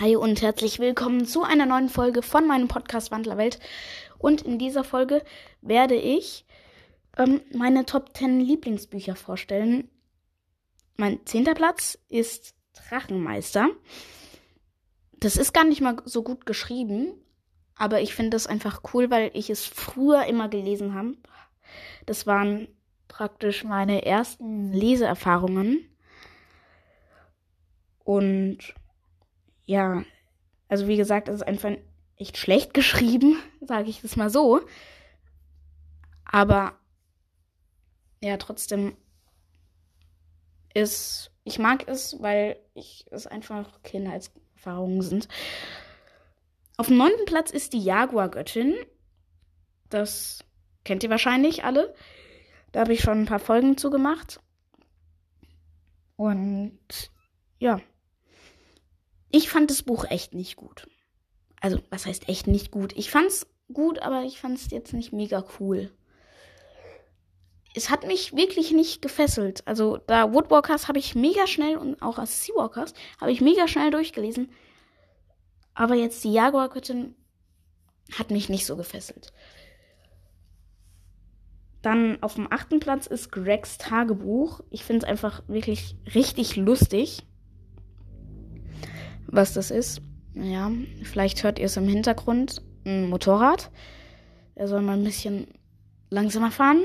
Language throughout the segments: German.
Hi und herzlich willkommen zu einer neuen Folge von meinem Podcast Wandlerwelt. Und in dieser Folge werde ich ähm, meine Top 10 Lieblingsbücher vorstellen. Mein zehnter Platz ist Drachenmeister. Das ist gar nicht mal so gut geschrieben, aber ich finde das einfach cool, weil ich es früher immer gelesen habe. Das waren praktisch meine ersten Leseerfahrungen. Und ja, also wie gesagt, es ist einfach echt schlecht geschrieben, sage ich das mal so. Aber ja, trotzdem ist, ich mag es, weil ich es einfach Kindheitserfahrungen sind. Auf dem neunten Platz ist die Jaguar-Göttin. Das kennt ihr wahrscheinlich alle. Da habe ich schon ein paar Folgen zugemacht. Und ja, ich fand das Buch echt nicht gut. Also, was heißt echt nicht gut? Ich fand's gut, aber ich fand's jetzt nicht mega cool. Es hat mich wirklich nicht gefesselt. Also, da Woodwalkers habe ich mega schnell und auch als Seawalkers habe ich mega schnell durchgelesen. Aber jetzt die Jaguar-Göttin hat mich nicht so gefesselt. Dann auf dem achten Platz ist Gregs Tagebuch. Ich finde es einfach wirklich richtig lustig, was das ist. Ja, vielleicht hört ihr es im Hintergrund. Ein Motorrad. Er soll mal ein bisschen langsamer fahren.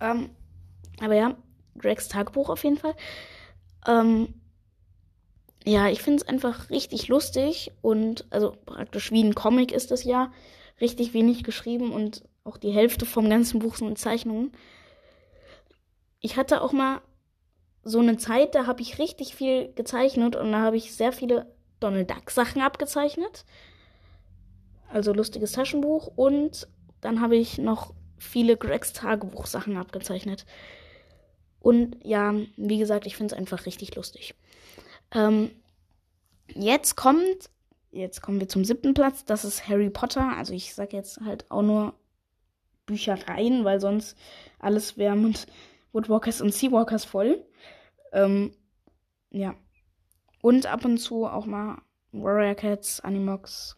Ähm, aber ja, Gregs Tagebuch auf jeden Fall. Ähm, ja, ich finde es einfach richtig lustig und also praktisch wie ein Comic ist das ja. Richtig wenig geschrieben und auch die Hälfte vom ganzen Buch sind Zeichnungen. Ich hatte auch mal so eine Zeit, da habe ich richtig viel gezeichnet und da habe ich sehr viele Donald Duck Sachen abgezeichnet. Also lustiges Taschenbuch und dann habe ich noch viele Gregs Tagebuch Sachen abgezeichnet. Und ja, wie gesagt, ich finde es einfach richtig lustig. Ähm, jetzt kommt, jetzt kommen wir zum siebten Platz. Das ist Harry Potter. Also ich sage jetzt halt auch nur Büchereien, weil sonst alles wäre mit Woodwalkers und Seawalkers voll. Ähm, ja. Und ab und zu auch mal Warrior Cats, Animox,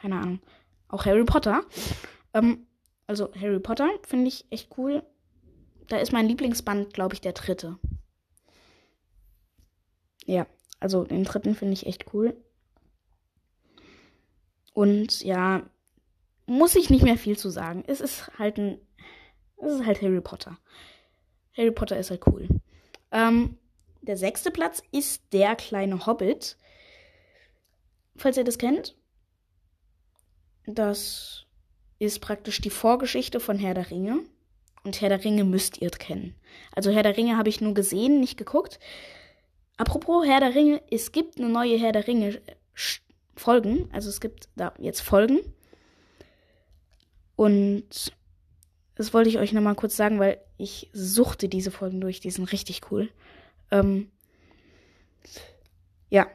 keine Ahnung. Auch Harry Potter. Ähm, also Harry Potter finde ich echt cool. Da ist mein Lieblingsband, glaube ich, der dritte. Ja, also den dritten finde ich echt cool. Und ja, muss ich nicht mehr viel zu sagen. Es ist halt ein. Es ist halt Harry Potter. Harry Potter ist halt cool. Ähm, der sechste Platz ist Der kleine Hobbit. Falls ihr das kennt. Das ist praktisch die Vorgeschichte von Herr der Ringe. Und Herr der Ringe müsst ihr kennen. Also Herr der Ringe habe ich nur gesehen, nicht geguckt. Apropos Herr der Ringe, es gibt eine neue Herr der Ringe Folgen. Also es gibt da jetzt Folgen. Und das wollte ich euch nochmal kurz sagen, weil ich suchte diese Folgen durch. Die sind richtig cool. Ähm, ja,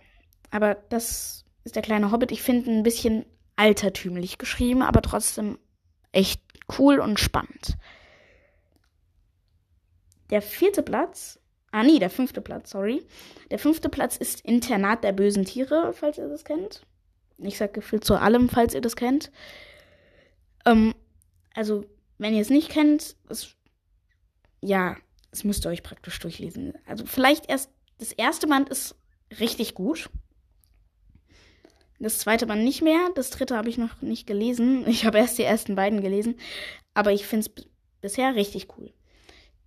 aber das ist der kleine Hobbit. Ich finde ein bisschen altertümlich geschrieben, aber trotzdem echt cool und spannend. Der vierte Platz, ah nee, der fünfte Platz, sorry. Der fünfte Platz ist Internat der bösen Tiere, falls ihr das kennt. Ich sage gefühlt zu allem, falls ihr das kennt. Ähm, also, wenn ihr es nicht kennt, es, ja, es müsst ihr euch praktisch durchlesen. Also vielleicht erst, das erste Band ist richtig gut. Das zweite Band nicht mehr. Das dritte habe ich noch nicht gelesen. Ich habe erst die ersten beiden gelesen. Aber ich finde es bisher richtig cool.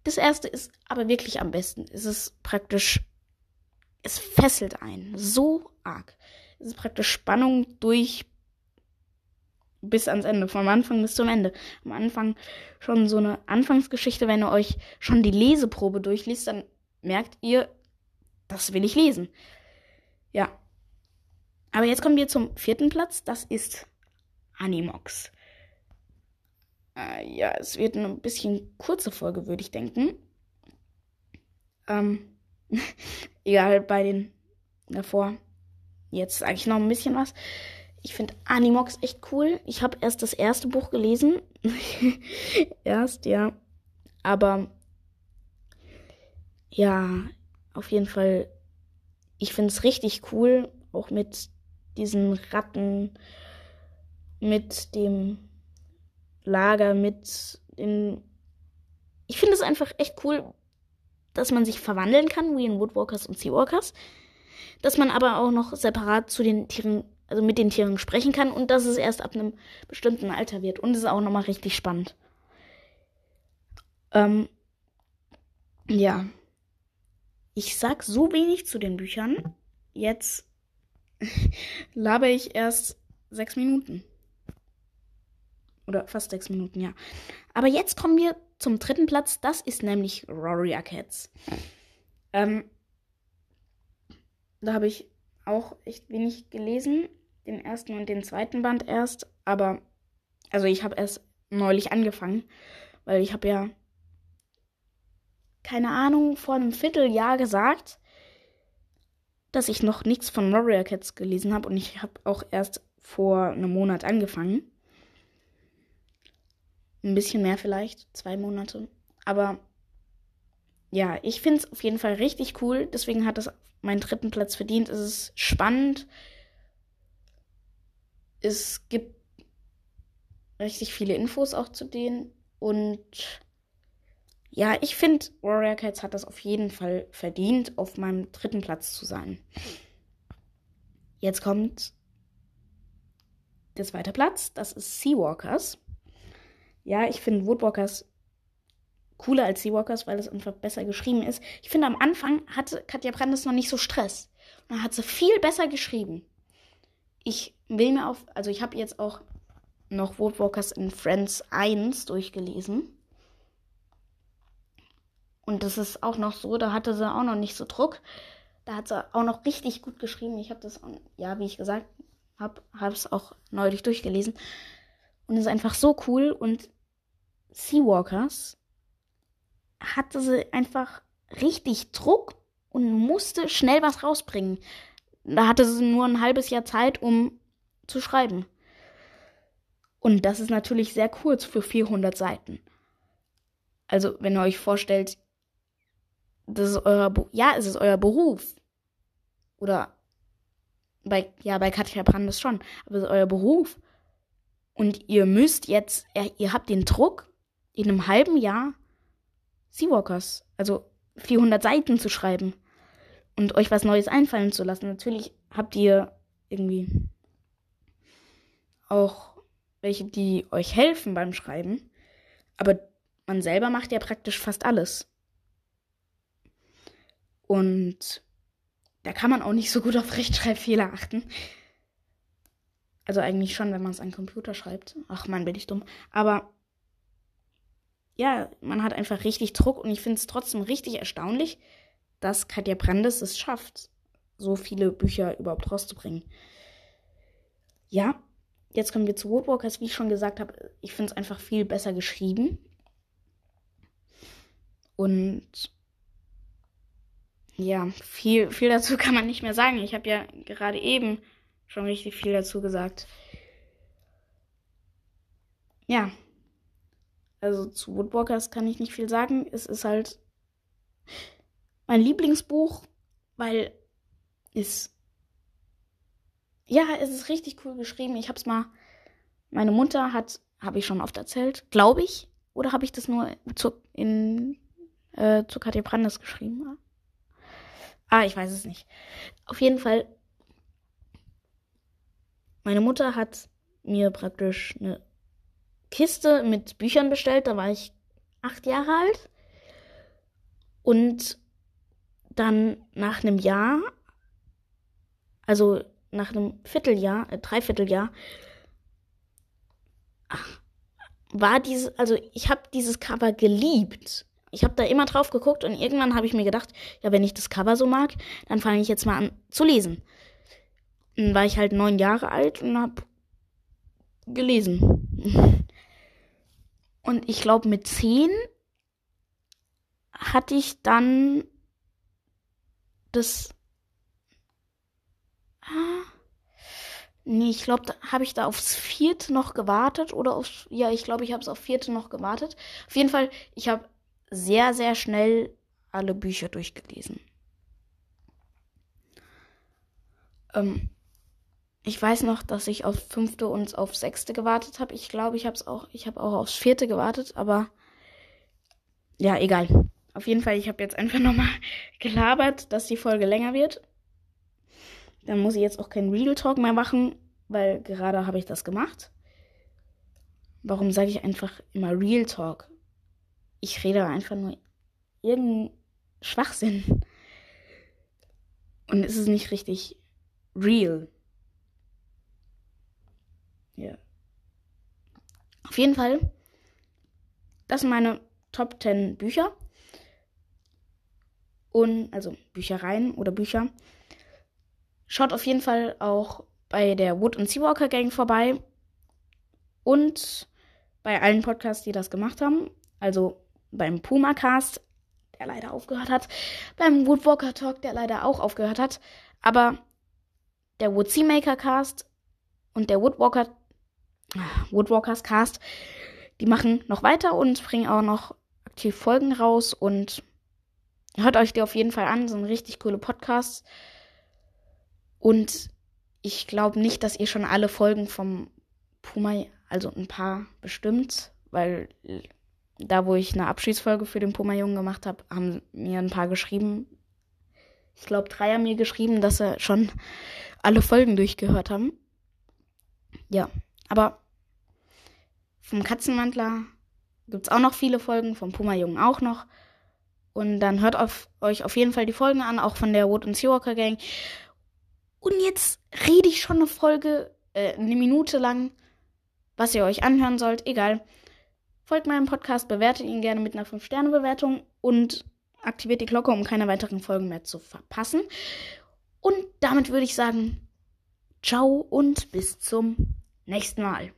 Das erste ist aber wirklich am besten. Es ist praktisch, es fesselt einen so arg. Es ist praktisch Spannung durch bis ans Ende, vom Anfang bis zum Ende. Am Anfang schon so eine Anfangsgeschichte, wenn ihr euch schon die Leseprobe durchliest, dann merkt ihr, das will ich lesen. Ja. Aber jetzt kommen wir zum vierten Platz, das ist Animox. Äh, ja, es wird eine bisschen kurze Folge, würde ich denken. Ähm, egal, bei den davor. Jetzt sage ich noch ein bisschen was. Ich finde Animox echt cool. Ich habe erst das erste Buch gelesen. erst, ja. Aber ja, auf jeden Fall, ich finde es richtig cool, auch mit diesen Ratten, mit dem Lager, mit den. Ich finde es einfach echt cool, dass man sich verwandeln kann, wie in Woodwalkers und Seawalkers. Dass man aber auch noch separat zu den Tieren, also mit den Tieren sprechen kann und dass es erst ab einem bestimmten Alter wird. Und es ist auch nochmal richtig spannend. Ähm, ja. Ich sag so wenig zu den Büchern. Jetzt laber ich erst sechs Minuten. Oder fast sechs Minuten, ja. Aber jetzt kommen wir zum dritten Platz. Das ist nämlich Warrior Cats. Ähm, da habe ich auch echt wenig gelesen. Den ersten und den zweiten Band erst. Aber, also ich habe erst neulich angefangen. Weil ich habe ja, keine Ahnung, vor einem Vierteljahr gesagt, dass ich noch nichts von Warrior Cats gelesen habe. Und ich habe auch erst vor einem Monat angefangen. Ein bisschen mehr vielleicht, zwei Monate. Aber ja, ich finde es auf jeden Fall richtig cool. Deswegen hat es meinen dritten Platz verdient. Es ist spannend. Es gibt richtig viele Infos auch zu denen. Und ja, ich finde, Warrior Cats hat das auf jeden Fall verdient, auf meinem dritten Platz zu sein. Jetzt kommt der zweite Platz. Das ist Seawalkers. Ja, ich finde Woodwalkers cooler als Seawalkers, weil es einfach besser geschrieben ist. Ich finde, am Anfang hatte Katja Brandes noch nicht so Stress. Und dann hat sie viel besser geschrieben. Ich will mir auf, also ich habe jetzt auch noch Woodwalkers in Friends 1 durchgelesen. Und das ist auch noch so, da hatte sie auch noch nicht so Druck. Da hat sie auch noch richtig gut geschrieben. Ich habe das, ja, wie ich gesagt habe, habe es auch neulich durchgelesen. Und es ist einfach so cool. Und Seawalkers hatte sie einfach richtig Druck und musste schnell was rausbringen. Da hatte sie nur ein halbes Jahr Zeit, um zu schreiben. Und das ist natürlich sehr kurz für 400 Seiten. Also, wenn ihr euch vorstellt, das ist euer, Be ja, es ist euer Beruf. Oder bei, ja, bei Katja Brandes schon, aber es ist euer Beruf. Und ihr müsst jetzt, ihr habt den Druck, in einem halben Jahr Seawalkers, also 400 Seiten zu schreiben und euch was Neues einfallen zu lassen. Natürlich habt ihr irgendwie auch welche, die euch helfen beim Schreiben, aber man selber macht ja praktisch fast alles. Und da kann man auch nicht so gut auf Rechtschreibfehler achten. Also eigentlich schon, wenn man es an Computer schreibt. Ach man, bin ich dumm. Aber ja, man hat einfach richtig Druck und ich finde es trotzdem richtig erstaunlich, dass Katja Brandes es schafft, so viele Bücher überhaupt rauszubringen. Ja, jetzt kommen wir zu Woodwalkers. Wie ich schon gesagt habe, ich finde es einfach viel besser geschrieben. Und ja, viel, viel dazu kann man nicht mehr sagen. Ich habe ja gerade eben schon richtig viel dazu gesagt. Ja. Also zu Woodwalkers kann ich nicht viel sagen. Es ist halt mein Lieblingsbuch, weil es ja, es ist richtig cool geschrieben. Ich habe es mal meine Mutter hat habe ich schon oft erzählt, glaube ich, oder habe ich das nur zu, in äh, zu Katja Brandes geschrieben? Ah, ich weiß es nicht. Auf jeden Fall meine Mutter hat mir praktisch eine Kiste mit Büchern bestellt. Da war ich acht Jahre alt. Und dann nach einem Jahr, also nach einem Vierteljahr, äh, Dreivierteljahr, war diese, also ich habe dieses Cover geliebt. Ich habe da immer drauf geguckt und irgendwann habe ich mir gedacht, ja, wenn ich das Cover so mag, dann fange ich jetzt mal an zu lesen. Dann war ich halt neun Jahre alt und hab gelesen. Und ich glaube, mit zehn hatte ich dann das. Ah, nee, ich glaube, habe ich da aufs vierte noch gewartet oder aufs. Ja, ich glaube, ich habe es auf vierte noch gewartet. Auf jeden Fall, ich habe sehr, sehr schnell alle Bücher durchgelesen. Ähm, ich weiß noch, dass ich auf fünfte und auf sechste gewartet habe. Ich glaube, ich habe es auch, ich habe auch aufs vierte gewartet, aber ja, egal. Auf jeden Fall, ich habe jetzt einfach nochmal gelabert, dass die Folge länger wird. Dann muss ich jetzt auch keinen Real Talk mehr machen, weil gerade habe ich das gemacht. Warum sage ich einfach immer Real Talk? Ich rede einfach nur irgendeinen Schwachsinn. Und es ist nicht richtig real. Ja. Auf jeden Fall, das sind meine Top 10 Bücher. Und, also Büchereien oder Bücher. Schaut auf jeden Fall auch bei der Wood und Seawalker Gang vorbei. Und bei allen Podcasts, die das gemacht haben. Also beim Puma Cast, der leider aufgehört hat. Beim Woodwalker Talk, der leider auch aufgehört hat. Aber der Wood Seamaker Cast und der Woodwalker, Woodwalkers Cast, die machen noch weiter und bringen auch noch aktiv Folgen raus und hört euch die auf jeden Fall an. Ein richtig coole Podcast. Und ich glaube nicht, dass ihr schon alle Folgen vom Puma, also ein paar bestimmt, weil da, wo ich eine Abschiedsfolge für den Puma-Jungen gemacht habe, haben mir ein paar geschrieben. Ich glaube, drei haben mir geschrieben, dass sie schon alle Folgen durchgehört haben. Ja, aber vom Katzenmantler gibt es auch noch viele Folgen, vom Puma-Jungen auch noch. Und dann hört auf, euch auf jeden Fall die Folgen an, auch von der Wood und Seawalker Gang. Und jetzt rede ich schon eine Folge, äh, eine Minute lang, was ihr euch anhören sollt. Egal. Folgt meinem Podcast, bewertet ihn gerne mit einer 5-Sterne-Bewertung und aktiviert die Glocke, um keine weiteren Folgen mehr zu verpassen. Und damit würde ich sagen, ciao und bis zum nächsten Mal.